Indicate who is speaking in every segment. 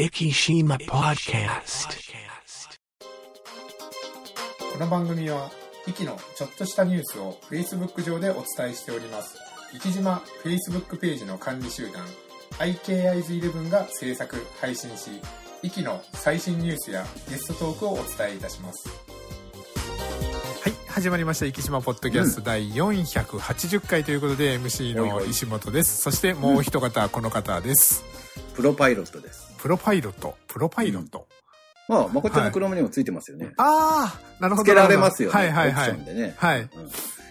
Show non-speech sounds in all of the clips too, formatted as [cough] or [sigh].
Speaker 1: Ikishima Podcast.
Speaker 2: この番組は、イキのちょっとしたニュースを Facebook 上でお伝えしております。生島 Facebook ページの管理集団、IKIs11 が制作、配信し、イキの最新ニュースやゲストトークをお伝えいたします。はい、始まりました。生島ポッドキャスト第480回ということで、MC の石本です。そしてもう一方、この方です。
Speaker 3: プロパイロットです。
Speaker 2: プロパイロット、プロパイロット。
Speaker 3: まあ、まこっちゃんの車にもついてますよね。
Speaker 2: ああ、なるほど。
Speaker 3: つけられますよね。
Speaker 2: はいはいはい
Speaker 3: オプション。でね。
Speaker 2: はい。
Speaker 3: うん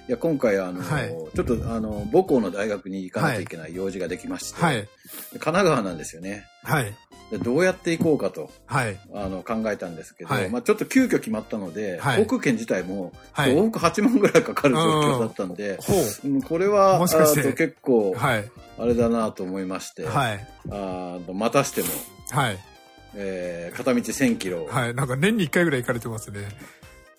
Speaker 3: いや、今回、あの、
Speaker 2: はい
Speaker 3: ちょっと、あの、母校の大学に行かなきゃいけない用事ができまして、
Speaker 2: はい。
Speaker 3: で神奈川なんですよね。
Speaker 2: はい。
Speaker 3: でどうやって行こうかと、
Speaker 2: はい。
Speaker 3: あの、考えたんですけど、
Speaker 2: はい
Speaker 3: まあちょっと急遽決まったので、
Speaker 2: はい
Speaker 3: 航空券自体も、
Speaker 2: はい
Speaker 3: 往復8万ぐらいかかる状況だったんで、
Speaker 2: ほ
Speaker 3: うんこれは、結構。あれだなと思いまして、
Speaker 2: はい。
Speaker 3: あのまたしても、
Speaker 2: はい。
Speaker 3: えー片道1000キロ、
Speaker 2: はい。なんか年に1回ぐらい行かれてますね。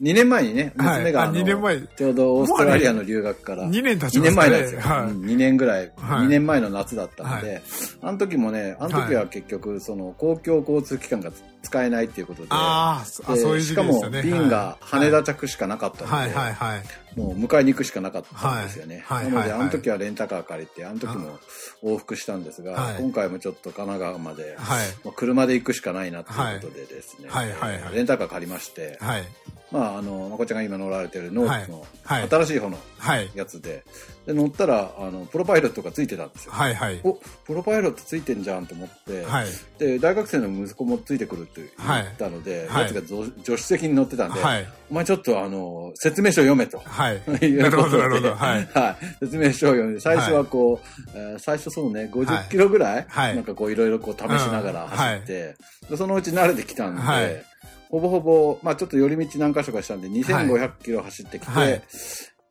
Speaker 3: 2年前にね、娘があの、
Speaker 2: 2年前
Speaker 3: ちょうどオーストラリアの留学から、
Speaker 2: 2年経ち
Speaker 3: 2
Speaker 2: ますかね。
Speaker 3: 年前なんですよ。
Speaker 2: はい。
Speaker 3: うん2年ぐらい、
Speaker 2: はい
Speaker 3: 2年前の夏だったので、あの時もね、あの時は結局、その公共交通機関が使えないっていうことで、
Speaker 2: あーあ、
Speaker 3: で
Speaker 2: そういう時
Speaker 3: しかも
Speaker 2: 期でしたね。
Speaker 3: 便が羽田着しかなかったので、
Speaker 2: はい。はいはい。
Speaker 3: もう迎えに行くしかなかったんですよね。
Speaker 2: はい。はい
Speaker 3: なので、
Speaker 2: はい。はい
Speaker 3: あの時はレンタカー借りて、あの時も往復したんですが、
Speaker 2: はい。
Speaker 3: 今回もちょっと神奈川まで、
Speaker 2: はい。
Speaker 3: もう車で行くしかないなということでですね、
Speaker 2: はい。はい。はい。はい。
Speaker 3: レンタカー借りまして、
Speaker 2: はい。
Speaker 3: まあ、あの、まこちゃんが今乗られてるノーツの
Speaker 2: はい。はい。
Speaker 3: 新しい方の
Speaker 2: はい。
Speaker 3: やつで、で、乗ったら、あの、プロパイロットがついてたんですよ。
Speaker 2: はいはい。
Speaker 3: お、プロパイロットついてんじゃんと思って、
Speaker 2: はい。
Speaker 3: で、大学生の息子もついてくるって言ったので、
Speaker 2: はい
Speaker 3: やつがぞ助手席に乗ってたんで、
Speaker 2: はい。
Speaker 3: お前ちょっとあの、説明書読めと。
Speaker 2: はい。[laughs] なるほどなるほど。はい。
Speaker 3: はい。説明書を読んで、最初はこう、えー最初そうね、50キロぐらい、
Speaker 2: はい
Speaker 3: なんかこういろいろこう試しながら走って、でそのうち慣れてきたんで、
Speaker 2: はい
Speaker 3: ほぼほぼ、まあちょっと寄り道何箇所かしたんで、2500キロ走ってきて、
Speaker 2: はい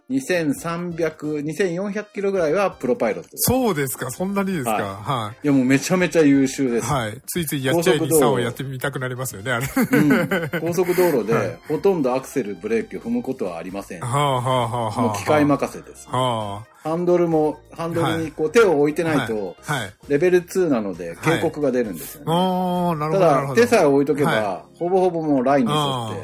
Speaker 3: 2300、2400キロぐらいはプロパイロット。
Speaker 2: そうですか、そんなにですか？
Speaker 3: はい
Speaker 2: はい
Speaker 3: やもうめちゃめちゃ優秀で
Speaker 2: い。
Speaker 3: す。
Speaker 2: はい。ついついやっちゃい
Speaker 3: 高速道路
Speaker 2: 日産をやってみたくなりますよね、あれ。
Speaker 3: うん高速道路で、
Speaker 2: はい
Speaker 3: ほとんどアクセル、ブレーキを踏むことはありません。
Speaker 2: はあはあはあはあ。
Speaker 3: もう機械任せです。
Speaker 2: は
Speaker 3: ハンドルも、ハンドルにこう手を置いて
Speaker 2: あ。
Speaker 3: ないと、
Speaker 2: はい。はい。
Speaker 3: レベル2なので警告が出るんですよね。
Speaker 2: ああ、なるほ
Speaker 3: た
Speaker 2: ど、なる
Speaker 3: だ。手さえ置いとけば、
Speaker 2: は
Speaker 3: ほぼほぼもうラインに沿
Speaker 2: あ
Speaker 3: って、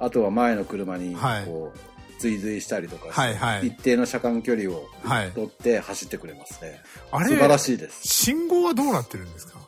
Speaker 3: あとは前の車に
Speaker 2: はい
Speaker 3: こう、追随したりとか
Speaker 2: はいはい
Speaker 3: 一定の車間距離を
Speaker 2: はい。
Speaker 3: 取って走ってくれますね。
Speaker 2: あれ
Speaker 3: 素晴らしいです。
Speaker 2: 信号はどうなってるんですか？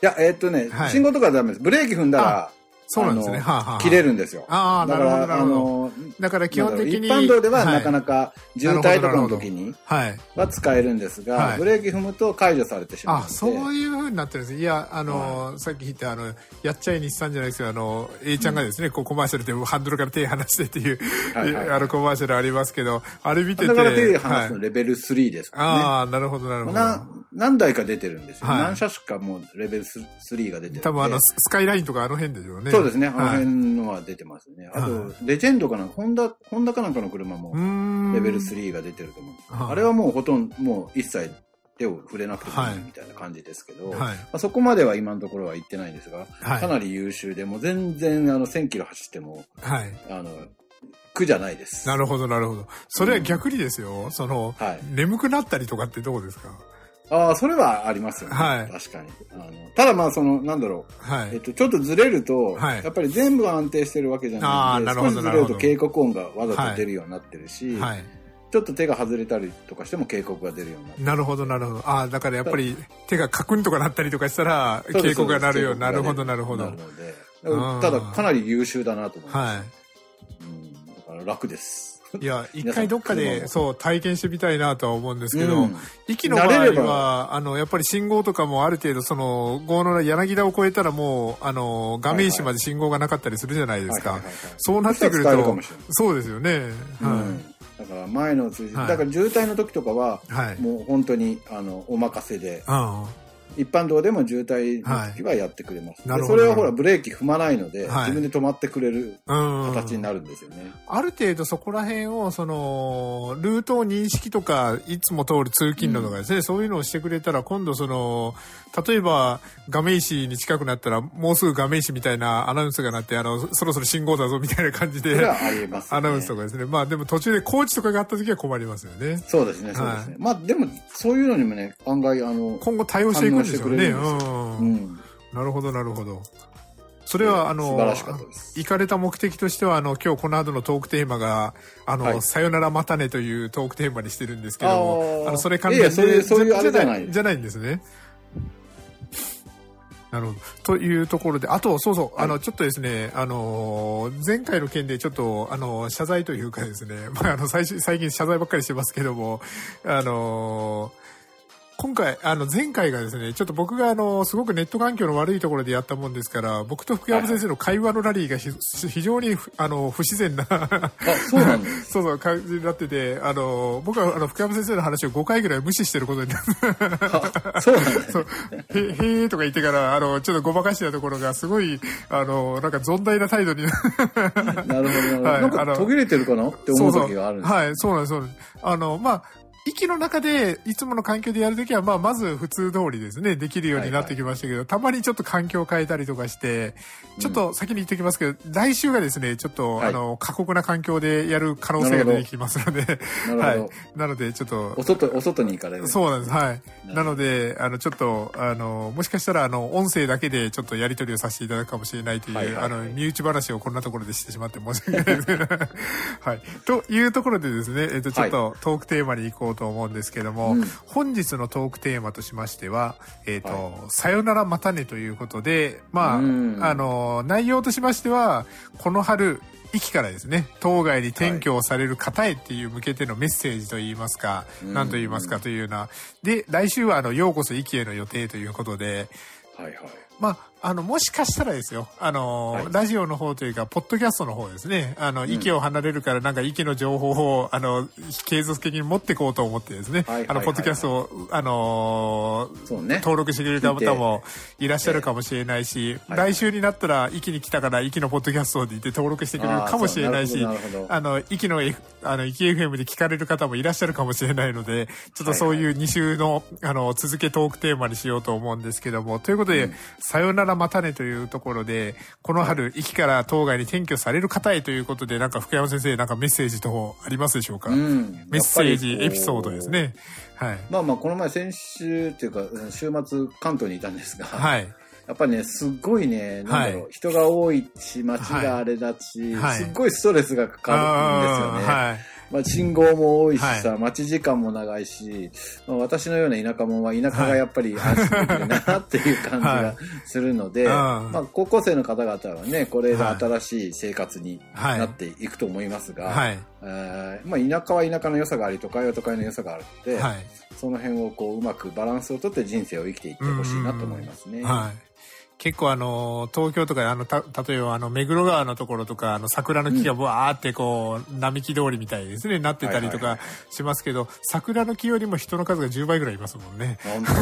Speaker 3: いや、えーっとね、
Speaker 2: はい
Speaker 3: 信号とかはダメです。ブレーキ踏んだら、
Speaker 2: そうなんですね。はあはあ。
Speaker 3: 切れるんですよ。
Speaker 2: ああ、な
Speaker 3: だから、
Speaker 2: るほど、なる
Speaker 3: あ。の、
Speaker 2: だから基本的に。
Speaker 3: 一般道ではなか
Speaker 2: な
Speaker 3: なか渋滞とかの時に
Speaker 2: はい。
Speaker 3: は使えるんですが、
Speaker 2: はい
Speaker 3: ブレーキ踏むと解除されてしまうの
Speaker 2: あ、
Speaker 3: で。
Speaker 2: そういう風になってるんですいや、あのーさっき言った、あの、やっちゃい日産じゃないですけど、あの、A ちゃんがですね、こうコマーシャルでハンドルから手離してっていう、
Speaker 3: はいはい
Speaker 2: あのコマーシャルありますけど、あれ見てて。
Speaker 3: だから手離す
Speaker 2: はい
Speaker 3: のレベル3ですからね。
Speaker 2: ああ、なるほど、なるほど。
Speaker 3: な何台か出てるんですよ。
Speaker 2: はい
Speaker 3: 何車種かもうレベル3が出てる。
Speaker 2: 多分あの、ススカイラインとかあの辺でしょうね。
Speaker 3: そうですね。あの
Speaker 2: はい
Speaker 3: 辺のは出てますね。あ
Speaker 2: は
Speaker 3: と、レジェンドかな、ホンダ、ホンダかなんかの車もレベル3が出てると思うんであれはもうほとんど、もう一切手を触れなくても
Speaker 2: はい
Speaker 3: いいみたいな感じですけど、
Speaker 2: はい
Speaker 3: まあ、そこまでは今のところは行ってないんですが、
Speaker 2: はい
Speaker 3: かなり優秀で、もう全然あの1000キロ走っても、
Speaker 2: はい。
Speaker 3: あの、苦じゃないです。
Speaker 2: なるほど、なるほど。それは逆にですよ。その、
Speaker 3: はい。
Speaker 2: 眠くなったりとかってどうですか？
Speaker 3: ああ、それはありますよね。
Speaker 2: はい
Speaker 3: 確かに。あのただまあ、その、なんだろう。
Speaker 2: はい。
Speaker 3: えっと、ちょっとずれると、
Speaker 2: はい
Speaker 3: やっぱり全部が安定してるわけじゃない
Speaker 2: あーなるほど
Speaker 3: 少しずれると警告音がわざと出るようになってるし、
Speaker 2: はい。
Speaker 3: ちょっと手が外れたりとかしても警告が出るようになってる。
Speaker 2: なるほど、なるほど。ああ、だからやっぱり手がカクンとかなったりとかしたら、警告がなるようになるほど、なるほど。
Speaker 3: な
Speaker 2: はい。
Speaker 3: るので、ただかなり優秀だなと思います。
Speaker 2: は
Speaker 3: うん、だから楽です。
Speaker 2: い。いや、一回どっかで、そう、体験してみたいなとは思うんですけど、
Speaker 3: うん
Speaker 2: 息の場合は、あの、やっぱり信号とかもある程度、その、郷の柳田を越えたらもう、あの、画面石まで信号がなかったりするじゃないですか
Speaker 3: はいはいはいはい。
Speaker 2: そうなってくると
Speaker 3: そ
Speaker 2: うですよね。
Speaker 3: うんだから前の追
Speaker 2: はい
Speaker 3: だから渋滞の時とかは、
Speaker 2: はい。はい。
Speaker 3: もう本当にあのお任せで、
Speaker 2: あ
Speaker 3: 一般道でも渋滞の時はやってくれます。で
Speaker 2: なるほど
Speaker 3: それはほらブレーキ踏まないので、
Speaker 2: はい
Speaker 3: 自分で止まってくれる
Speaker 2: うん。
Speaker 3: 形になるんですよね。
Speaker 2: ある程度そこら辺を、その、ルートを認識とか、いつも通る通勤路とかですね、そういうのをしてくれたら、今度その、例えば、画面石に近くなったら、もうすぐ画面石みたいなアナウンスがなって、あの、そろそろ信号だぞみたいな感じで。アナウンスとかですね。まあでも途中でコーチとかがあった時は困りますよね。
Speaker 3: そうですね、そうですね。まあでも、そういうのにもね、案外、あの、
Speaker 2: 今後対応していくんでし
Speaker 3: てくれるんです
Speaker 2: うん
Speaker 3: うん。
Speaker 2: なるほど、なるほど。それは、あの。行かれた目的としては、あの、今日この後のトークテーマが、あの、
Speaker 3: はい
Speaker 2: さよならまたねというトークテーマにしてるんですけども、
Speaker 3: あ
Speaker 2: の、それ関連
Speaker 3: いやそういうそういうあれじゃない
Speaker 2: じゃないんですね。なるほど。というところで、あと、そうそう、あの、ちょっとですね、あの、前回の件でちょっと、あの、謝罪というかですね、[laughs] まあ、あの、最近謝罪ばっかりしてますけども、あの、今回、あの、前回がですね、ちょっと僕があの、すごくネット環境の悪いところでやったもんですから、僕と福山先生の会話のラリーがひ非常に、あの、不自然な
Speaker 3: あ、そうなんだ。[laughs]
Speaker 2: そうそう、感じになってて、あの、僕はあの、福山先生の話を5回ぐらい無視してることになって、
Speaker 3: あそうなんだ、ね。
Speaker 2: そう、へ、へーとか言ってから、あの、ちょっとごまかしてたところが、すごい、あの、なんか存在な態度にな
Speaker 3: なるほど、なるほど。
Speaker 2: はい
Speaker 3: なんか
Speaker 2: あの
Speaker 3: 途切れてるかなって思う時があるんです
Speaker 2: はい、そうなんです、そうなんです。あの、まあ、息の中で、いつもの環境でやるときは、まあ、まず普通通りですね、できるようになってきましたけど、たまにちょっと環境を変えたりとかして、ちょっと先に言っておきますけど、来週がですね、ちょっと、
Speaker 3: はい
Speaker 2: あの、過酷な環境でやる可能性が出てきますので、はい。なので、ちょっと
Speaker 3: お、外、お外に行かれる。
Speaker 2: そうなんです。はい。
Speaker 3: ど
Speaker 2: なので、あの、ちょっと、あの、もしかしたら、あの、音声だけでちょっとやり取りをさせていただくかもしれないという、
Speaker 3: はいはいはい
Speaker 2: あの、身内話をこんなところでしてしまって申し訳ないですね。[laughs] はい。というところでですね、えっと、ちょっとトークテーマに行こうと思うんですけども、
Speaker 3: うん。
Speaker 2: 本日のトークテーマとしましては、えっと、
Speaker 3: は
Speaker 2: さよならまたねということで、まあ、
Speaker 3: うん。
Speaker 2: あの、内容としましては、この春、駅からですね、当該に転居をされる方へっていう向けてのメッセージといいますか、
Speaker 3: うん。
Speaker 2: 何と言いますかというような。で、来週はあの、ようこそ駅への予定ということで、
Speaker 3: はいはい。
Speaker 2: まあ、あの、もしかしたらですよ、あの、
Speaker 3: はい。
Speaker 2: ラジオの方というか、ポッドキャストの方ですね、あの、
Speaker 3: ん。
Speaker 2: 息を離れるから、なんか息の情報を、あの、継続的に持っていこうと思ってですね、あの、ポッドキャストを、あのー
Speaker 3: ね。
Speaker 2: 登録してくれる方もいらっしゃるかもしれないし、
Speaker 3: はい。
Speaker 2: 来週になったら、息に来たから、息のポッドキャストで言って登録してくれるかもしれないし
Speaker 3: あ
Speaker 2: の、息の F、あの、息 FM で聞かれる方もいらっしゃるかもしれないので、ちょっとそういう2週の、あの、続けトークテーマにしようと思うんですけども、ということで、
Speaker 3: うん。
Speaker 2: さよならまたねというところで、この春、駅から当該に転居される方へということで、なんか福山先生、なんかメッセージ等ありますでしょうか、
Speaker 3: うん。
Speaker 2: メッセージ、エピソードです。ね。はい。
Speaker 3: まあまあ、この前先週っていうか、週末関東にいたんですが、
Speaker 2: はい。
Speaker 3: やっぱりね、すっごいね、なんだろう、
Speaker 2: はい
Speaker 3: 人が多いし、街があれだし、
Speaker 2: はい
Speaker 3: すっごいストレスがかかるんですよね。
Speaker 2: はい。
Speaker 3: まあ、信号も多いしさ、
Speaker 2: は
Speaker 3: 待ち時間も長いし、まあ、私のような田舎者は田舎がやっぱり安心できるなっていう感じがするので、
Speaker 2: うん
Speaker 3: まあ、高校生の方々はね、これが新しい生活に
Speaker 2: はい
Speaker 3: なっていくと思いますが、
Speaker 2: はい。
Speaker 3: えーまあ、田舎は田舎の良さがあり、都会は都会の良さがあるので、
Speaker 2: はい。
Speaker 3: その辺をこううまくバランスをとって人生を生きていってほしいなと思いますね。
Speaker 2: はい。結構あの、東京とか、あの、た、例えばあの、目黒川のところとか、あの、桜の木がブワーってこう、並木通りみたいですね、なってたりとか
Speaker 3: はいはい
Speaker 2: しますけど、桜の木よりも人の数が10倍ぐらいいますもんね。
Speaker 3: 本当も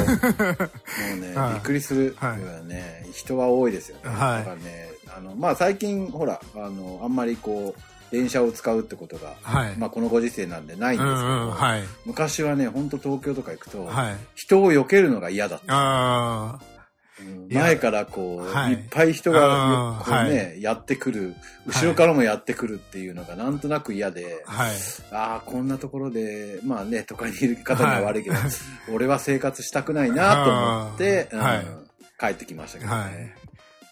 Speaker 3: うね、[laughs]
Speaker 2: はい
Speaker 3: びっくりするぐらいね、人は多いですよね。
Speaker 2: はい
Speaker 3: だからね、あの、まあ最近、ほら、あの、あんまりこう、電車を使うってことが、
Speaker 2: はい。
Speaker 3: まあこのご時世なんでないんですけど、
Speaker 2: うんうん、はい。
Speaker 3: 昔はね、本当東京とか行くと、
Speaker 2: はい。
Speaker 3: 人を避けるのが嫌だった。前からこう、
Speaker 2: はい
Speaker 3: い、っぱい人がこうね、やってくる、後ろからもやってくるっていうのがなんとなく嫌で、
Speaker 2: あ、はい。
Speaker 3: ああ、こんなところで、まあね、都会にいる方には悪いけど、[laughs] 俺は生活したくないなと思って、うん帰ってきましたけどね。
Speaker 2: はい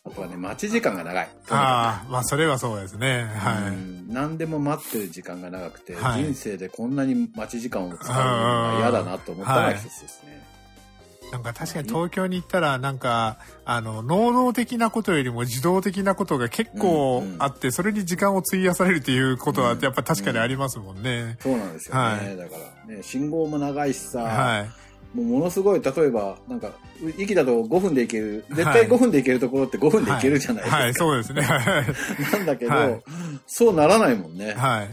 Speaker 3: あとはね、待ち時間が長い。
Speaker 2: ああ、まあ、それはそうですね。は
Speaker 3: う
Speaker 2: い。
Speaker 3: ん何でも待ってる時間が長くて、
Speaker 2: はい
Speaker 3: 人生でこんなに待ち時間を使うのが嫌だなと思ったのが一つですね。
Speaker 2: なんか確かに東京に行ったら、なんか、あの、能動的なことよりも自動的なことが結構あって、それに時間を費やされるっていうことは、やっぱ確かにありますもんね。
Speaker 3: そうなんですよね。
Speaker 2: はい
Speaker 3: だからね、信号も長いしさ、
Speaker 2: はい。
Speaker 3: もうものすごい、例えば、なんか、駅だと5分で行ける、絶対
Speaker 2: はい
Speaker 3: 5分で行けるところって5分で行けるじゃないですか。
Speaker 2: はい、はいそうですね。はい。
Speaker 3: なんだけど、
Speaker 2: はい
Speaker 3: そうならないもんね。
Speaker 2: はい。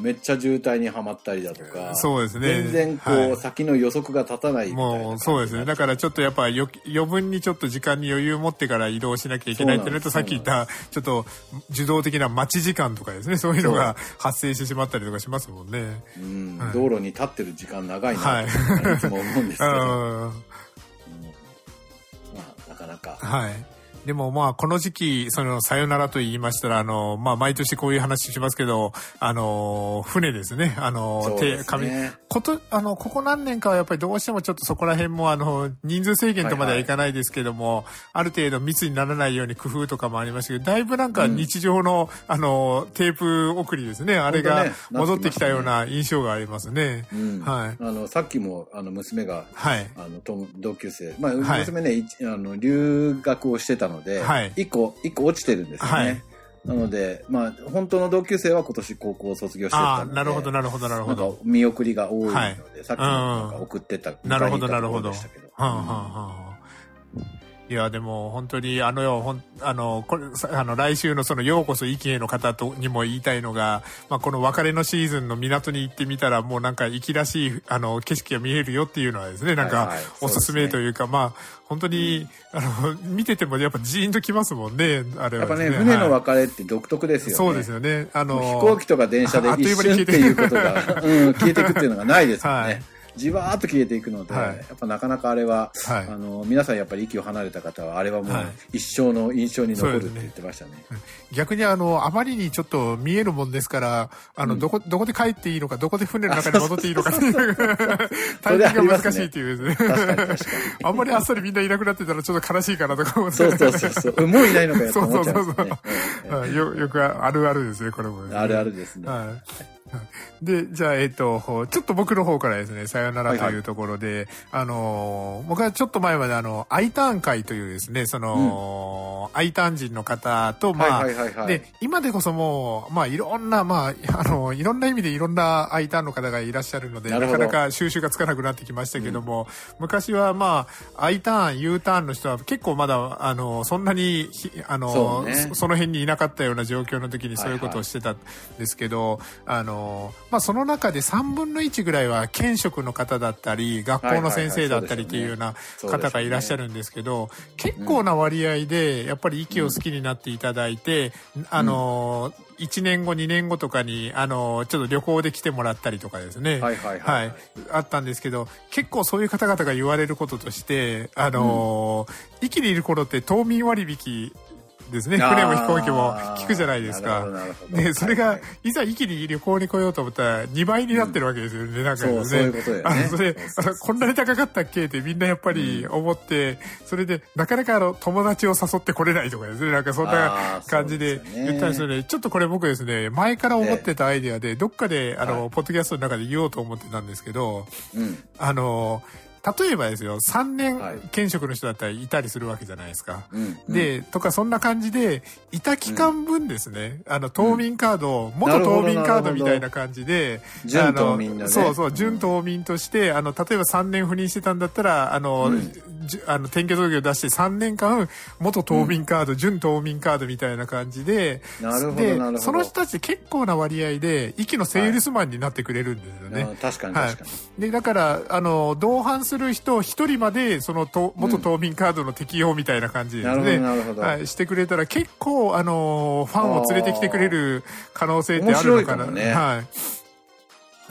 Speaker 3: めっちゃ渋滞にはまったりだとか、
Speaker 2: そうですね
Speaker 3: 全然こう、
Speaker 2: はい
Speaker 3: 先の予測が立たないいな
Speaker 2: もうそうですね。だからちょっとやっぱよ余分にちょっと時間に余裕を持ってから移動しなきゃいけないってなるとさっき言ったちょっと受動的な待ち時間とかですね。そういうのが発生してしまったりとかしますもんね。
Speaker 3: うん
Speaker 2: はい
Speaker 3: 道路に立ってる時間長いな
Speaker 2: はい
Speaker 3: いつも思うんですけど、うん
Speaker 2: うん。
Speaker 3: まあ、なかなか、
Speaker 2: はい。でもまあ、この時期、その、さよならと言いましたら、あの、まあ、毎年こういう話しますけど、あの、船ですね。あの、
Speaker 3: そうですね
Speaker 2: 紙こと、あの、ここ何年かはやっぱりどうしてもちょっとそこら辺も、あの、人数制限とまではいかないですけども、ある程度密にならないように工夫とかもありましたけど、だいぶなんか日常の、あの、テープ送りですね。あれが戻ってきたような印象がありますね。
Speaker 3: うん
Speaker 2: はい。
Speaker 3: あの、さっきも、あの、娘が、
Speaker 2: はい。
Speaker 3: あの、と同級生。まあ、
Speaker 2: はい
Speaker 3: 娘ね、いあの、留学をしてたので、
Speaker 2: はい
Speaker 3: 一個、一個落ちてるんですよね。
Speaker 2: はい
Speaker 3: なので、まあ、本当の同級生は今年高校を卒業してたので、
Speaker 2: なるほど、なるほど、なるほ
Speaker 3: なんか
Speaker 2: ど。
Speaker 3: 見送りが多いので、
Speaker 2: はい
Speaker 3: さっきもなんか送ってった、
Speaker 2: なるほど、なるほど。はあはあはあいや、でも本当にあのよ、ほん、あの、これ、さあの、来週のその、ようこそ意見の方と、にも言いたいのが、まあ、この別れのシーズンの港に行ってみたら、もうなんか、粋らしい、あの、景色が見えるよっていうのはですね、なんか
Speaker 3: はいはい、
Speaker 2: おすすめというか、まあ、本当に、あの、[laughs] 見ててもやっぱジーンときますもんね、あれはです
Speaker 3: やっぱね、船の
Speaker 2: はい
Speaker 3: 別れって独特ですよね。
Speaker 2: そうですよね。あの、
Speaker 3: 飛行機とか電車で
Speaker 2: あっという
Speaker 3: 一瞬って
Speaker 2: 間に消えて
Speaker 3: いうことが、うん、消えていくっていうのがないですよね。
Speaker 2: はい
Speaker 3: じわーっと消えていくので、
Speaker 2: はい
Speaker 3: やっぱなかなかあれは、
Speaker 2: はい
Speaker 3: あの、皆さんやっぱり息を離れた方は、あれはもう
Speaker 2: はい
Speaker 3: 一生の印象に残るって言ってましたね。
Speaker 2: 逆にあの、あまりにちょっと見えるもんですから、あの、
Speaker 3: うん
Speaker 2: どこ、どこで帰っていいのか、どこで船の中に戻っていいのかっていう、タイミングが難しいっていうですね。あんまりあっさりみんないなくなってたらちょっと悲しいかなとか思って。
Speaker 3: そうそうそうそう。うんもういないのかよと
Speaker 2: そう
Speaker 3: 思
Speaker 2: そうそう
Speaker 3: す
Speaker 2: よ、よくあるあるですね、これも、ね。
Speaker 3: あるあるですね。
Speaker 2: はい。[laughs] で、じゃあ、えっと、ちょっと僕の方からですね、さよならというところで、あの、僕はちょっと前まであの、アイターン会というですね、その、アイターン人の方と、まあ、
Speaker 3: はいはいはいはい。
Speaker 2: で、今でこそもう、まあ、いろんな、まあ、あの、いろんな意味でいろんなアイターンの方がいらっしゃるので、なかなか収集がつかなくなってきましたけども、昔はまあ、アイターン、U ターンの人は結構まだ、あの、そんなにひ、あの、
Speaker 3: そうね。
Speaker 2: そその辺にいなかったような状況の時にそういうことをしてたんですけど、あの、まあ、その中で3分の1ぐらいは県職の方だったり、学校の先生だったりっていうような方がいらっしゃるんですけど、結構な割合で、やっぱり息を好きになっていただいて、あの、1年後、2年後とかに、あの、ちょっと旅行で来てもらったりとかですね。あったんですけど、結構そういう方々が言われることとして、あの、息にいる頃って島民割引ですね。船も飛行機も聞くじゃないですか。で、それが
Speaker 3: はい
Speaker 2: ざ息に旅行に来ようと思ったら2倍になってるわけですよね、なんかですね。
Speaker 3: そうそういうことだよね。
Speaker 2: あの、それこんなに高かったっけ？ってみんなやっぱり思って、それで、なかなかあの、友達を誘ってこれないとかですね、なんかそんな感じで言ったんですよね。ちょっとこれ僕ですね、前から思ってたアイデアで、どっかで、あの、
Speaker 3: はい。
Speaker 2: ポッドキャストの中で言おうと思ってたんですけど、
Speaker 3: うん。
Speaker 2: あの、例えばですよ、3年
Speaker 3: はい。
Speaker 2: 兼職の人だったらいたりするわけじゃないですか。
Speaker 3: うん。うん、
Speaker 2: で、とかそんな感じで、いた期間分ですね、あの、島民カード、
Speaker 3: な
Speaker 2: 元島民カードみたいな感じで、
Speaker 3: 準
Speaker 2: あの
Speaker 3: ね。
Speaker 2: そうそう、準島民として、あの、例えば3年赴任してたんだったら、あの、あの、転居届を出して3年間、元島民カード、準島民カードみたいな感じで、
Speaker 3: なるほど
Speaker 2: で
Speaker 3: なるほど。
Speaker 2: その人たち結構な割合で、息のセールスマンになってくれるんですよね。
Speaker 3: あ確かに
Speaker 2: はい
Speaker 3: 確かに。
Speaker 2: で、だから、あの、同伴する人一人まで、その、と元島民カードの適用みたいな感じではい、してくれたら結構、あの、ファンを連れてきてくれる可能性ってあるのかな。
Speaker 3: ね。
Speaker 2: はい。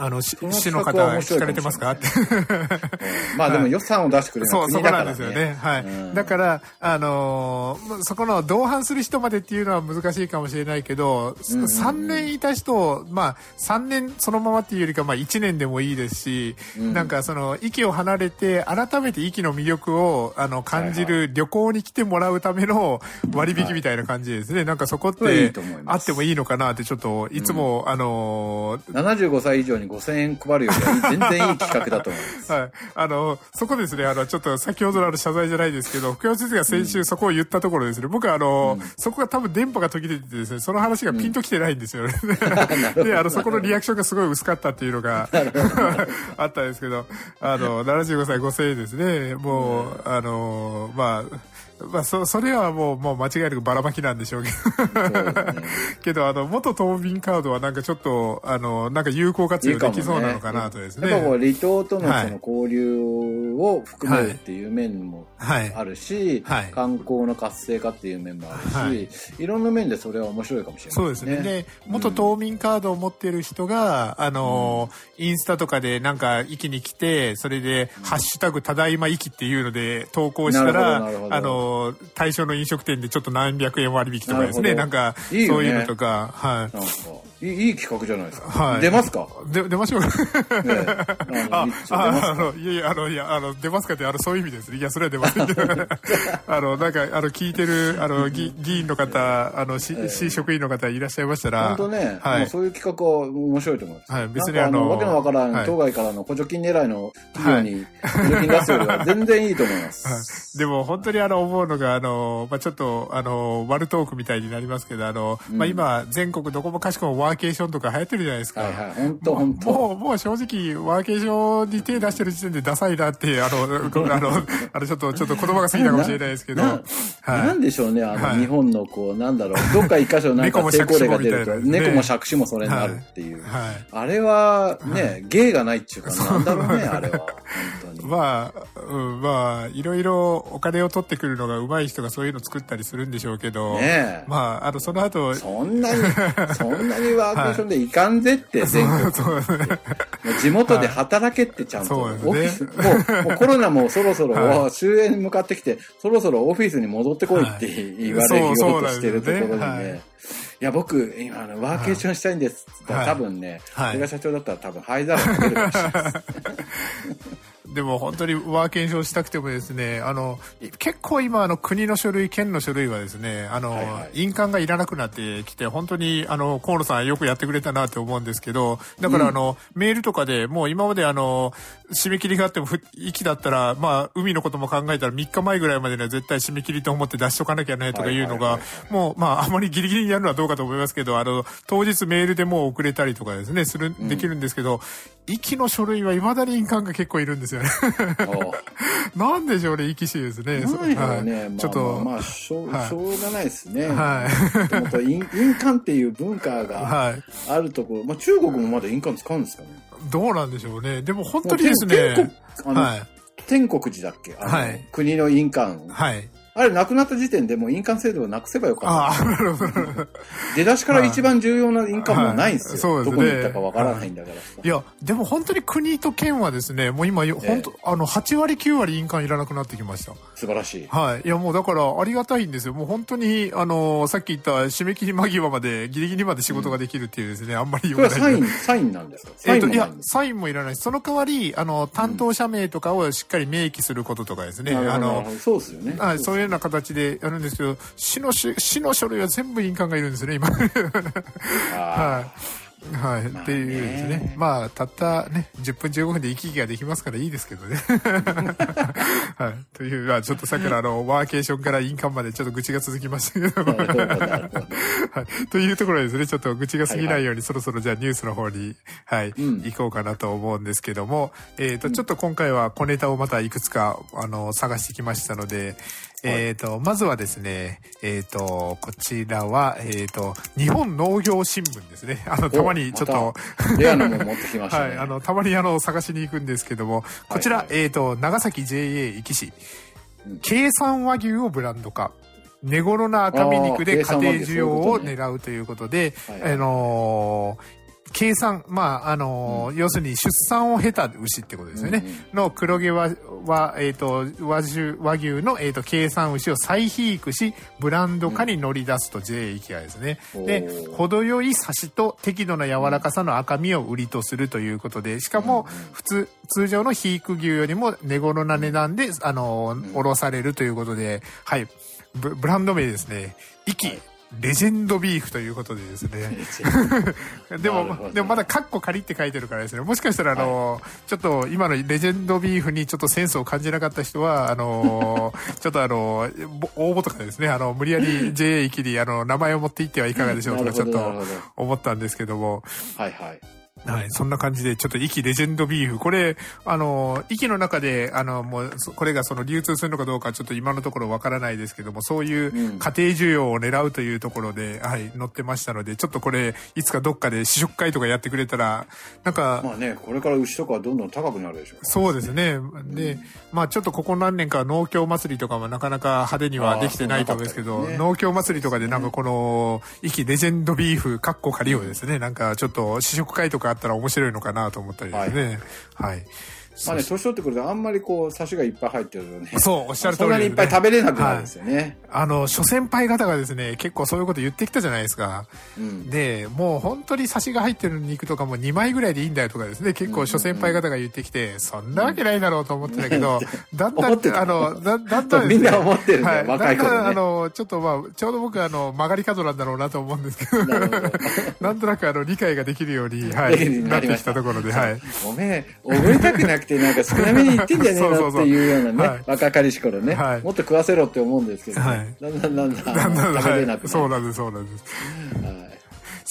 Speaker 2: あの、市の方聞かれてますか？って。
Speaker 3: うん [laughs] まあでも予算を出してくれるのは
Speaker 2: そう、そ
Speaker 3: 国だから
Speaker 2: こなんですよね。
Speaker 3: ね。
Speaker 2: はい。
Speaker 3: うん
Speaker 2: だから、あのーまそこの同伴する人までっていうのは難しいかもしれないけど、
Speaker 3: うんうんうん
Speaker 2: 3年いた人、まあ、3年そのままっていうよりか、まあ1年でもいいですし、
Speaker 3: うん
Speaker 2: なんかその、息を離れて、改めて息の魅力を、あの、感じる旅行に来てもらうための割引みたいな感じですね。なんかそこってあってもいいのかなって、ちょっと、いつも、あのー
Speaker 3: 75歳以上に5000円配るよりは全然いい企画だと思います。[laughs]
Speaker 2: はい。あの、そこですね、あの、ちょっと先ほどのあの謝罪じゃないですけど、福山先生が先週そこを言ったところですね、僕はあの、そこが多分電波が途切れててですね、その話がピンときてないんですよね。[laughs] で、あの、そこのリアクションがすごい薄かったっていうのが [laughs] あったんですけど、あの、75歳5000円ですね、もう、あの、まあ、まあ、そ、それはもう、もう間違いなくばらまきなんでしょうけど。
Speaker 3: ね [laughs]
Speaker 2: けど、あの、元島民カードはなんかちょっと、あの、なんか有効活用できそうなのかなとですね。
Speaker 3: やっぱこう離島との
Speaker 2: はい
Speaker 3: その交流を含めるっていう面も
Speaker 2: はい
Speaker 3: あるし、
Speaker 2: はい。
Speaker 3: 観光の活性化っていう面もあるし、
Speaker 2: はい。
Speaker 3: い、ろんな面でそれは面白いかもしれない
Speaker 2: そうですね。で、元島民カードを持ってる人が、あのー、インスタとかでなんか、駅に来て、それで、ハッシュタグ、ただいま駅っていうので投稿した
Speaker 3: な
Speaker 2: ら、あのー、対象の飲食店でちょっと何百円割引とかですね。
Speaker 3: な
Speaker 2: んか、そういうのとか、はい。
Speaker 3: なんかいいいい企画じゃないですか、
Speaker 2: はい
Speaker 3: 出ますか、
Speaker 2: で出ましょうか。
Speaker 3: ねえ、[laughs] あ
Speaker 2: あ
Speaker 3: の、
Speaker 2: いやいや、あの、いや、あの、出ますかって、あの、そういう意味ですね。いや、それは出ませんけど。[laughs] あの、なんか、あの、聞いてる、あの、議議員の方、あの、市、市職員の方いらっしゃいましたら。
Speaker 3: 本当ね、
Speaker 2: はい。
Speaker 3: そういう企画は面白いと思います。
Speaker 2: はい別にあの
Speaker 3: わけのわからん、
Speaker 2: はい
Speaker 3: 当該からの補助金狙いの企業に補助金出すよりは [laughs] 全然いいと思います。
Speaker 2: でも本当にあの思うのがあの、まあ、ちょっとあの悪トークみたいになりますけどあの、まあ、今全国どこもかしこもワーケーションとか流行ってるじゃないですか。
Speaker 3: はいはい、本当本当。
Speaker 2: もう、もう正直、ワーケーションに手出してる時点でダサいなって、あの、こ [laughs] あの、あの、ちょっと、ちょっと言葉が過ぎたかもしれないですけど、
Speaker 3: な
Speaker 2: はい。
Speaker 3: なんでしょうね、あの、
Speaker 2: はい。
Speaker 3: 日本のこう、なんだろう、どっか一箇所なんか成功例が出ると、
Speaker 2: 猫も杓子も
Speaker 3: それになるっていう。
Speaker 2: はい。
Speaker 3: あれはね、芸がないっていうか、なんだろうね、[laughs] あれは。
Speaker 2: まあ、うん、まあ、いろいろお金を取ってくるのが上手い人がそういうの作ったりするんでしょうけど、
Speaker 3: ねえ。
Speaker 2: まあ、あの、その後、
Speaker 3: そんなに、そんなにワーケーションでいかんぜって、全国。地元で働けってちゃんと、オフィス、もう、コロナもそろそろ、
Speaker 2: はい。
Speaker 3: 終焉に向かってきて、そろそろオフィスに戻ってこいって言われ
Speaker 2: そう
Speaker 3: よ
Speaker 2: そう
Speaker 3: としてるところ
Speaker 2: でね。はい。
Speaker 3: いや、僕、今、あの、ワーケーションしたいんですって言ったら、
Speaker 2: はい。
Speaker 3: 多分ね、
Speaker 2: はい
Speaker 3: 俺が社長だったら多分、灰皿かけるかもしれない [laughs] で
Speaker 2: も本当にワーケーションしたくてもですね、あの、結構今あの国の書類、県の書類はですね、あの、
Speaker 3: はいはい。
Speaker 2: 印鑑がいらなくなってきて、本当にあの、河野さんよくやってくれたなって思うんですけど、だからあの、メールとかでもう今まであの、締め切りがあってもふ、息だったら、まあ、海のことも考えたら3日前ぐらいまでには絶対締め切りと思って出しとかなきゃねとかいうのがもう、まあ、あまりギリギリにやるのはどうかと思いますけど、あの、当日メールでもう送れたりとかですね、する、できるんですけど、息の書類は未だに印鑑が結構いるんですよね。
Speaker 3: お
Speaker 2: なんでしょうね、生き死ですね。
Speaker 3: なんやろうね、
Speaker 2: ちょっと、
Speaker 3: まあまあ、しょう、
Speaker 2: はい
Speaker 3: しょうがないですね。
Speaker 2: はい
Speaker 3: もと印印鑑っていう文化が
Speaker 2: はい。
Speaker 3: あるところ、まあ中国もまだ印鑑使うんですかね？
Speaker 2: どうなんでしょうね。でも本当にですね。はい。
Speaker 3: 天国寺だっけ？
Speaker 2: はい
Speaker 3: 国の印鑑。
Speaker 2: はい。
Speaker 3: あれ、なくなった時点でもう印鑑制度をなくせばよかっ
Speaker 2: ああ、なるほど。なるほど
Speaker 3: た。出だしから一番重要な印鑑もないんですよ。
Speaker 2: はいそうですね
Speaker 3: どこに行ったかわからないんだからさ。
Speaker 2: いや、でも本当に国と県はですね、もう今、本当、あの、8割9割印鑑いらなくなってきました。
Speaker 3: 素晴らしい。
Speaker 2: はい。いや、もうだから、ありがたいんですよ。もう本当に、あの、さっき言った締め切り間際まで、ギリギリまで仕事ができるっていうですね、あんまり良くない。
Speaker 3: これはサイン、サインなんですか？サ
Speaker 2: えっと、いやサインもいらないしその代わり、あの、担当者名とかをしっかり明記することとかですね、あの
Speaker 3: なるほどなるほ、どそうですよね。
Speaker 2: はい、そういうな形でやるんですけど、市のし、市の書類は全部印鑑がいるんですね、今。
Speaker 3: あ
Speaker 2: はい。はい。っていうですね。まあ、たったね、10分15分で行き来ができますからいいですけどね。[laughs] はい。という、まあ、ちょっとさっきのあの、ワーケーションから印鑑までちょっと愚痴が続きましたけど。[laughs] はい。というところでですね、ちょっと愚痴が過ぎないように、そろそろじゃあニュースの方に、はい、
Speaker 3: うん
Speaker 2: 行こうかなと思うんですけども、えっ、と、ちょっと今回は小ネタをまたいくつか、あの、探してきましたので、えっ、と、まずはですね、えっ、と、こちらは、えっ、と、日本農業新聞ですね。[laughs] あの、たまにちょっと、
Speaker 3: またレアなもの持ってきましたね。[laughs]
Speaker 2: はい、あの、たまにあの、探しに行くんですけども、こちら、
Speaker 3: はい
Speaker 2: えっ、と、長崎 JA 壱岐市。
Speaker 3: うん、
Speaker 2: 計算和牛をブランド化。寝頃な赤身肉で家庭需要を狙うということで、
Speaker 3: はいはい。
Speaker 2: あのー計算、まあ、あのー要するに出産を経た牛ってことですよね。の黒毛和、和、えっ、と、和牛、和牛の、えっ、と、計算牛を再肥育し、ブランド化に乗り出すと JA イケアですね。
Speaker 3: うん
Speaker 2: で程よいサシと適度な柔らかさの赤身を売りとするということで、しかも、普通、通常の肥育牛よりも値頃な値段で、あのー、おろされるということで、はい。ブブランド名ですね。イキ、レジェンドビーフということでですね。でもでもまだカッコ仮って書いてるからですね。もしかしたら、あの、ちょっと今のレジェンドビーフにちょっとセンスを感じなかった人は、あの、[laughs] ちょっとあの、ぼ応募とかですね、あの、無理やり JA 行きに、あの、名前を持っていってはいかがでしょうとか、ちょっと思ったんですけども、
Speaker 3: はいはい。
Speaker 2: はい。そんな感じで、ちょっと、イキレジェンドビーフ。これ、あの、イキの中で、あの、もう、そこれがその流通するのかどうか、ちょっと今のところわからないですけども、そういう家
Speaker 3: うん
Speaker 2: 庭需要を狙うというところで、はい、載ってましたので、ちょっとこれ、いつかどっかで試食会とかやってくれたら、なんか、
Speaker 3: まあね、これから牛とかはどんどん高くなるでしょう。
Speaker 2: そうですね。で、まあちょっとここ何年か農協祭りとかもなかなか派手にはできてないと思うんですけど、
Speaker 3: ね
Speaker 2: 農協祭りとかでなんかこの、イキレジェンドビーフ、カッコ仮をですね、なんかちょっと試食会とかあったら面白いのかなと思ったりですね。はい。
Speaker 3: まあね、年取ってくるとあんまりこう、サシがいっぱい入ってるとね。
Speaker 2: そう、おっしゃる通
Speaker 3: そん
Speaker 2: りです、ね。
Speaker 3: なにいっぱい食べれなくなるんですよね。
Speaker 2: あの、諸先輩方がですね、結構そういうこと言ってきたじゃないですか。
Speaker 3: うん。
Speaker 2: で、もう本当にサシが入ってる肉とかも2枚ぐらいでいいんだよとかですね、結構諸先輩方が言ってきて、そんなわけないだろうと思ってたけど、[laughs] だんだん、
Speaker 3: 思ってた
Speaker 2: あの、だだんだんですね
Speaker 3: みんな思ってるんだよ
Speaker 2: はい、
Speaker 3: 若い頃ね
Speaker 2: だんだんあの、ちょっとまあ、ちょうど僕あの、曲がり角なんだろうなと思うんですけど、
Speaker 3: な [laughs]
Speaker 2: なんとなくあの、理解ができるように、はい、[laughs] なってき
Speaker 3: た
Speaker 2: ところで、はい。
Speaker 3: おめえ、覚えたくなくてなんか少なめに言ってんじゃねえ
Speaker 2: そうそうそう
Speaker 3: のっていうようなね、
Speaker 2: はい
Speaker 3: 若かりし頃ね、
Speaker 2: はい
Speaker 3: もっと食わせろって思うんですけど、だんだんだんだん食べれなくな
Speaker 2: はい、
Speaker 3: る。
Speaker 2: そうなんです、そうなんです。
Speaker 3: はい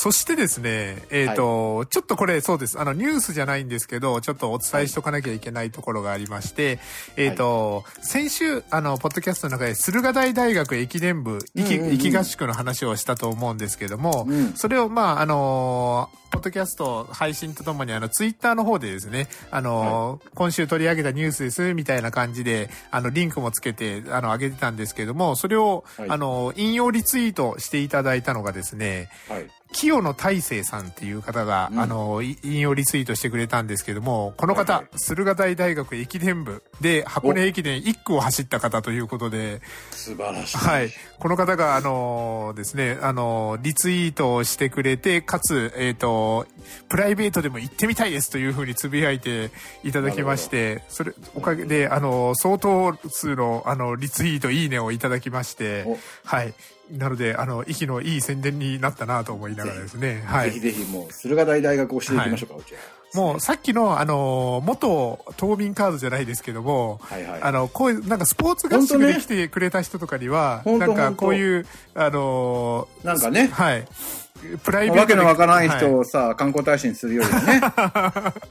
Speaker 2: そしてですね、えっ、と、ちょっとこれそうです。あの、ニュースじゃないんですけど、ちょっとお伝えしとかなきゃいけないところがありまして、えっ、と、先週、あの、ポッドキャストの中で、駿河台大学駅伝部、駅、
Speaker 3: うんうん。
Speaker 2: 合宿の話をしたと思うんですけども、
Speaker 3: うん。
Speaker 2: それを、まあ、あのポッドキャスト配信とともに、あの、ツイッターの方でですね、あの今週取り上げたニュースです、みたいな感じで、あの、リンクもつけて、あの、上げてたんですけども、それを、
Speaker 3: はい。
Speaker 2: あの、引用リツイートしていただいたのがですね、
Speaker 3: はい。
Speaker 2: 清野大成さんっていう方が、
Speaker 3: うん
Speaker 2: あの、い引用リツイートしてくれたんですけども、この方、
Speaker 3: はいはい
Speaker 2: 駿河台大学駅伝部で箱根駅伝1区を走った方ということで、
Speaker 3: 素晴らしい。
Speaker 2: はい。この方が、あのですね、あのリツイートをしてくれて、かつ、えっ、と、プライベートでも行ってみたいですというふうにつぶやいていただきまして、それ、おかげで、あの相当数の、あの、リツイート、いいねをいただきまして
Speaker 3: お、
Speaker 2: はい。なので、あの、息のいい宣伝になったなと思いながらですね、はい。
Speaker 3: ぜひ。ぜひもう、駿河台大学を教えていきましょうか、うちは。
Speaker 2: もうさっきの、あの、元島民カードじゃないですけども、
Speaker 3: はいはい。
Speaker 2: あの、こういう、なんかスポーツ合宿で来てくれた人とかには、なんかこういう、あの、
Speaker 3: なんかね、
Speaker 2: はい。プライベート
Speaker 3: わけのわからない
Speaker 2: は
Speaker 3: 人をさ、観光大使にするよりもね、[laughs]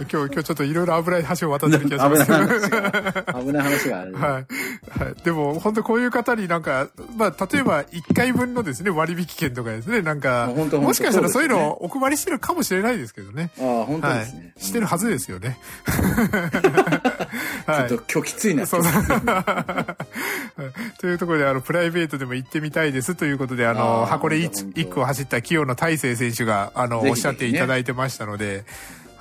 Speaker 2: 今日、今日ちょっといろいろ危ない橋を渡ってる気
Speaker 3: 危ない
Speaker 2: がします。[laughs]
Speaker 3: 話が、危ない話がある。
Speaker 2: はい。はい。でも、本当こういう方になんか、まあ、例えば1回分のですね、割引券とかですね、なんか、もしかしたらそういうのをお配りしてるかもしれないですけどね。
Speaker 3: ああ、本当
Speaker 2: は
Speaker 3: ですね。
Speaker 2: い。してるはずですよね。[laughs]
Speaker 3: ちょっと今日きついな。
Speaker 2: そうというところで、あの、プライベートでも行ってみたいですということで、あの、箱根
Speaker 3: 本当本当
Speaker 2: 1区を走った清野大成選手が、あの、おっしゃっていただいてましたので、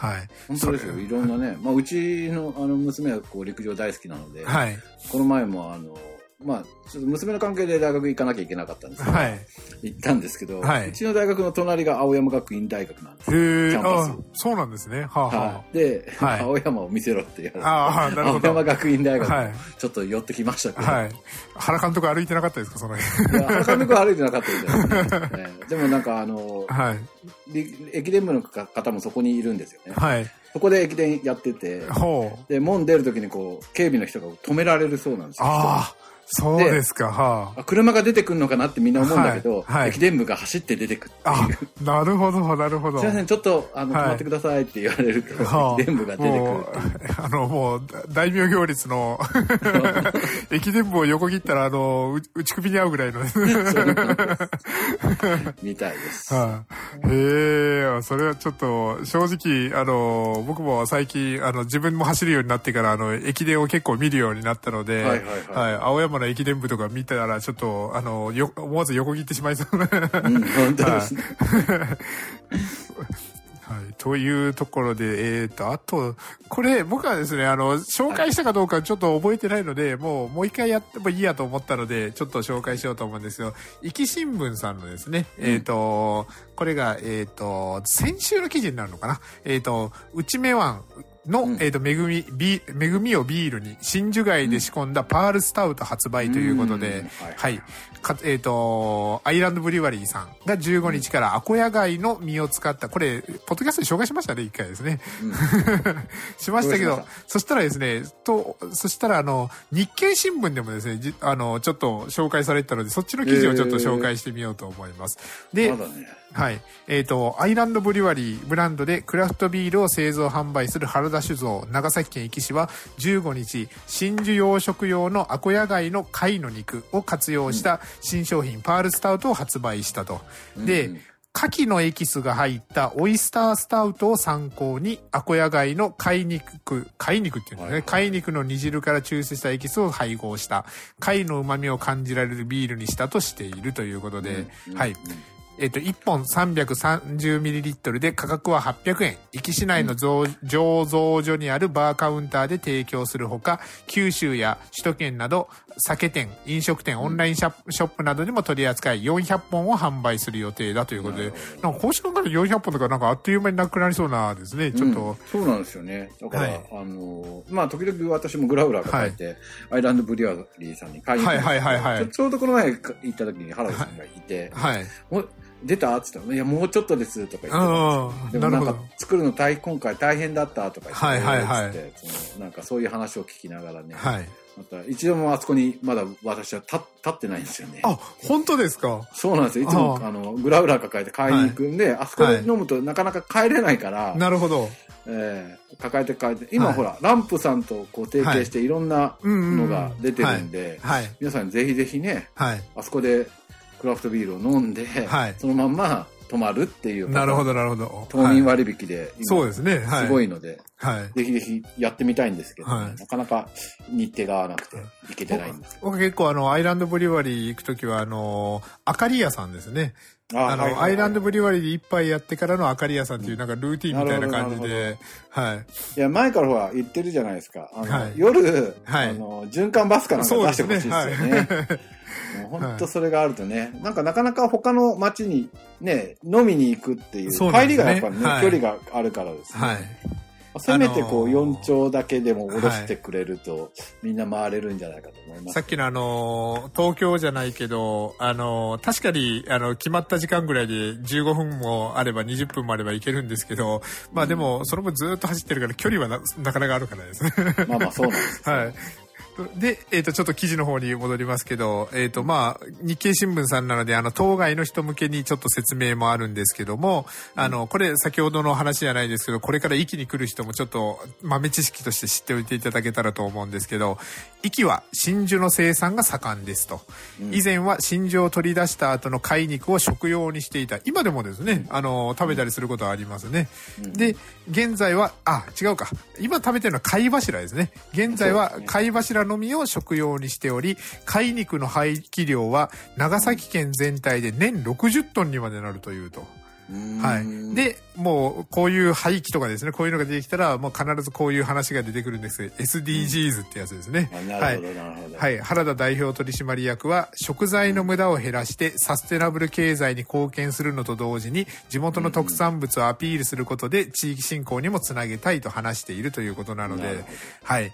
Speaker 2: はい。
Speaker 3: 本当ですよ。いろんなね。まあ、うちの、あの、娘はこう、陸上大好きなので、
Speaker 2: はい。
Speaker 3: この前も、あの、まあ、ちょっと娘の関係で大学行かなきゃいけなかったんですけど、
Speaker 2: はい。
Speaker 3: 行ったんですけど、
Speaker 2: はいう
Speaker 3: ちの大学の隣が青山学院大学なんです
Speaker 2: へ
Speaker 3: よ。
Speaker 2: え、
Speaker 3: キャンパス
Speaker 2: あそうなんですね。はあ、は
Speaker 3: はい。で、
Speaker 2: はい [laughs]
Speaker 3: 青山を見せろって言われて、青山学院大学、
Speaker 2: はい
Speaker 3: ちょっと寄ってきましたけど、
Speaker 2: はい。原監督歩いてなかったですか、その辺。
Speaker 3: 原監督は歩いてなかったみたいですね。ええでもなんかあの、
Speaker 2: はい。
Speaker 3: り駅伝部の方もそこにいるんですよね。
Speaker 2: はい。
Speaker 3: そこで駅伝やってて。で、門出るときにこう、警備の人が止められるそうなんですよ。
Speaker 2: ああ、そうですか、はあ。
Speaker 3: あ車が出てくるのかなってみんな思うんだけど、
Speaker 2: はいはい
Speaker 3: 駅伝部が走って出てくって
Speaker 2: あ
Speaker 3: いう。、
Speaker 2: なるほど、なるほど。
Speaker 3: すいません、ちょっと、あの、
Speaker 2: はい
Speaker 3: 止まってくださいって言われると、
Speaker 2: はあ
Speaker 3: 駅伝部が出てくる
Speaker 2: あの、もう、大名行列の、[laughs] 駅伝部を横切ったら、あの、う打ち首に合うぐらいの。
Speaker 3: みたいです。[laughs]
Speaker 2: はいへえ、それはちょっと、正直、あの、僕も最近、あの、自分も走るようになってから、あの、駅伝を結構見るようになったので、
Speaker 3: はいはいはい
Speaker 2: 青山の駅伝部とか見たら、ちょっと、あの、よ、思わず横切ってしまいそうな。
Speaker 3: うん、本当ですね。
Speaker 2: はい。[laughs] というところで、えっ、と、あと、これ、僕はですね、あの、紹介したかどうかちょっと覚えてないので、もう、もう一回やってもいいやと思ったので、ちょっと紹介しようと思うんですよ。壱岐新聞さんのですね、えっ、と、これが、えっ、と、先週の記事になるのかな。えっ、と、内目湾の、
Speaker 3: うん
Speaker 2: えっ、と、めぐみ、ビめぐみをビールに、真珠貝で仕込んだパールスタウト発売ということで、
Speaker 3: うんはい
Speaker 2: はい。かえっ、と、アイランドブリュワリーさんが15日からアコヤ貝の実を使った、これ、ポッドキャストで紹介しましたね、一回ですね。[laughs] しましたけどそしたらですね、と、そしたらあの、日経新聞でもですね、じあの、ちょっと紹介されてたので、そっちの記事をちょっと紹介してみようと思います。で、
Speaker 3: まだね。
Speaker 2: はい。えっ、と、アイランドブリュワリーブランドでクラフトビールを製造販売する原田酒造長崎県壱岐市は15日、真珠養殖用のアコヤ貝の貝の肉を活用した新商品、パールスタウトを発売したと。で、
Speaker 3: うん
Speaker 2: 牡蠣のエキスが入ったオイスタースタウトを参考に、アコヤ貝の貝肉、貝肉っていうんですね。貝肉の煮汁から抽出したエキスを配合した、貝の旨味を感じられるビールにしたとしているということで、はい。えっ、と、1本 330ml で価格は800円。壱岐市内の造醸造所にあるバーカウンターで提供するほか、九州や首都圏など、酒店、飲食店、オンラインショップなどにも取り扱い、400本を販売する予定だということで、なんか今週の中で400本とかなんかあっという間になくなりそうなですね、ちょっと、
Speaker 3: うんそうなんですよね。だから、
Speaker 2: はい。
Speaker 3: あの、まあ、時々私もグラウラー抱えて、アイランドブリュワリーさんに買いに行くんですけど
Speaker 2: はいはいはいはい
Speaker 3: ちょうどこの前行った時に原田さんがいて、
Speaker 2: はい。
Speaker 3: もう出た？って言ったら、いや、もうちょっとですとか言って
Speaker 2: うん
Speaker 3: でもなんか。作るの大今回大変だったとか言って、
Speaker 2: はいはいはい
Speaker 3: つってそのなんかそういう話を聞きながらね、
Speaker 2: はい。
Speaker 3: また一度もあそこにまだ私は立立ってないんですよね。
Speaker 2: あ、本当ですか？
Speaker 3: そうなんですよ。いつも
Speaker 2: あ
Speaker 3: あのグラウラー抱えて買いに行くんで、あそこで飲むとなかなか帰れないから、
Speaker 2: なるほど。
Speaker 3: えー抱えて抱えて、今、
Speaker 2: はい
Speaker 3: ほら、ランプさんとこう提携していろんなのが出てるんで、
Speaker 2: はい。
Speaker 3: 皆さんぜひぜひね、
Speaker 2: はい。
Speaker 3: あそこでクラフトビールを飲んで、
Speaker 2: はい
Speaker 3: そのまんま泊まるっていう
Speaker 2: なるほど、なるほど。
Speaker 3: 島民
Speaker 2: はい
Speaker 3: 割引で今、
Speaker 2: そうですね。はい。
Speaker 3: すごいので、
Speaker 2: はい。
Speaker 3: ぜひぜひやってみたいんですけどね、
Speaker 2: はい
Speaker 3: なかなか日程が合わなくて行けてないんです。
Speaker 2: 僕結構あの、アイランドブリュワリー行くときは、あの、あかり屋さんですね。あの、アイランドブリュワリーで一杯やってからのあかり屋さんっていうなんかルーティンみたいな感じで、はい。
Speaker 3: いや、前からほら言ってるじゃないですか。あの、
Speaker 2: はい
Speaker 3: 夜、
Speaker 2: はい
Speaker 3: あの、循環バスかなんか出して。ほしいですよね。本当それがあるとね、なんかなかなか他の街にね、飲みに行くっていう、帰りがやっぱりね、
Speaker 2: はい
Speaker 3: 距離があるからですね。
Speaker 2: はい。
Speaker 3: せめてこう、
Speaker 2: あのー
Speaker 3: 4丁だけでも下ろしてくれると、みんな回れるんじゃないかと思います。
Speaker 2: さっきのあの、東京じゃないけど、あの、確かに、あの、決まった時間ぐらいで15分もあれば20分もあれば行けるんですけど、まあでも、その分ずっと走ってるから距離はななかなかあるからですね。
Speaker 3: まあまあそうなんですよ。[laughs]
Speaker 2: はい。で、えっ、と、ちょっと記事の方に戻りますけど、えっ、と、まあ、日経新聞さんなので、あの、当該の人向けにちょっと説明もあるんですけども、あの、これ、先ほどの話じゃないですけど、これから息に来る人もちょっと豆知識として知っておいていただけたらと思うんですけど、息は真珠の生産が盛んですと。以前は真珠を取り出した後の貝肉を食用にしていた。今でもですね、あの、食べたりすることはありますね。で、現在は、あ、違うか。今食べてるのは貝柱ですね。現在は
Speaker 3: そう
Speaker 2: のみを食用にしており、貝肉の廃棄量は長崎県全体で年60トンにまでなるというと。はい。、で、もう、こういう廃棄とかですね、こういうのが出てきたら、もう必ずこういう話が出てくるんです SDGs ってやつですね。
Speaker 3: あな
Speaker 2: はい。はい、原田代表取締役は食材の無駄を減らしてサステナブル経済に貢献するのと同時に地元の特産物をアピールすることで地域振興にもつなげたいと話しているということなのではい。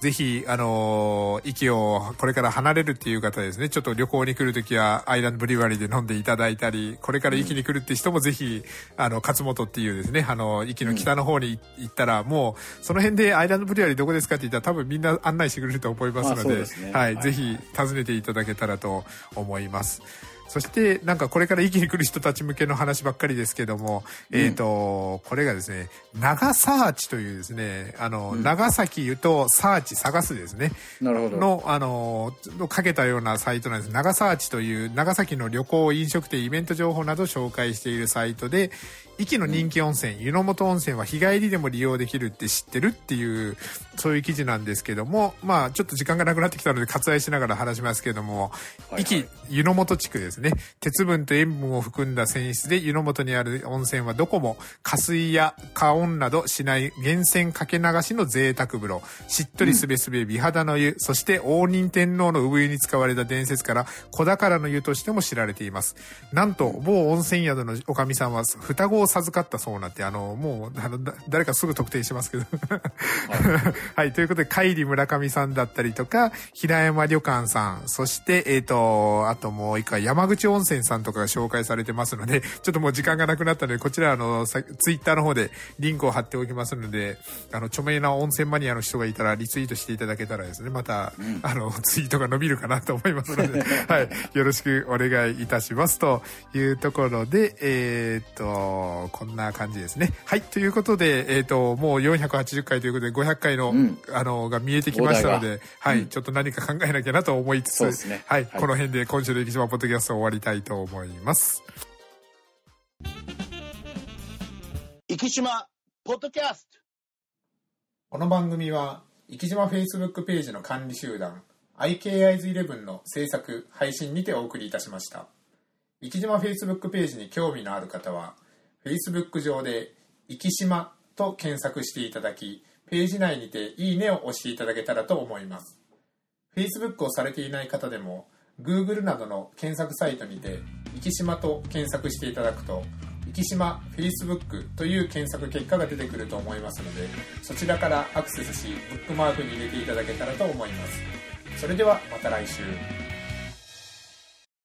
Speaker 2: ぜひ、あのー息をこれから離れるっていう方ですね、ちょっと旅行に来るときはアイランドブリュワリーで飲んでいただいたり、これから息に来るって人もぜひ、あの、勝本っていうですね、あの、息の北の方に行ったら、もう、その辺でアイランドブリュワリーどこですかって言ったら多分みんな案内してくれると思いますので、
Speaker 3: ですね。
Speaker 2: はい、
Speaker 3: はい。
Speaker 2: ぜひ訪ねていただけたらと思います。そして、なんかこれから息に来る人たち向けの話ばっかりですけども、えっ、と、これがですね、長サーチというですね、あの、長崎言うとサーチ探すですね、
Speaker 3: なるほど。
Speaker 2: の、あの、のかけたようなサイトなんです。長サーチという長崎の旅行、飲食店、イベント情報などを紹介しているサイトで、壱岐の人気温泉、湯の本温泉は日帰りでも利用できるって知ってるっていう、そういう記事なんですけども、まあちょっと時間がなくなってきたので割愛しながら話しますけども、
Speaker 3: はいはい
Speaker 2: 壱岐湯の本地区ですね。鉄分と塩分を含んだ泉質で湯の本にある温泉はどこも加水や加温などしない源泉かけ流しの贅沢風呂。しっとりすべすべ美肌の湯、そして応仁天皇の産湯に使われた伝説から小宝の湯としても知られています。なんと、某温泉宿のおかみさんは双子を授かったそうなんて、あの、もう、あの、だ誰かすぐ特定しますけど。はい、ということで、海里村上さんだったりとか、平山旅館さん、そして、えっ、と、あともう一回、山山口温泉さんとかが紹介されてますので、ちょっともう時間がなくなったので、こちらあの、ツイッターの方でリンクを貼っておきますので、あの、著名な温泉マニアの人がいたらリツイートしていただけたらですね、また、うん、あの、ツイートが伸びるかなと思いますので、はい、よろしくお願いいたします。というところで、えー、っと、こんな感じですね。はい、ということで、えー、っと、もう480回ということで、500回の、うん、あの、が見えてきましたので、はい、うん、ちょっと何か考えなきゃなと思いつつ、ね、はい、はい、この辺で今週の生島ポッドキャストを終わりたいと思います。
Speaker 4: 生島ポッドキャスト
Speaker 5: この番組は、生島 Facebook ページの管理集団、IKIs11 の制作、配信にてお送りいたしました。生島 Facebook ページに興味のある方は、Facebook 上で、生島と検索していただき、ページ内にていいねを押していただけたらと思います。Facebook をされていない方でも、Google などの検索サイトにて、生島と検索していただくと、生島 Facebook という検索結果が出てくると思いますので、そちらからアクセスし、ブックマークに入れていただけたらと思います。それではまた来週。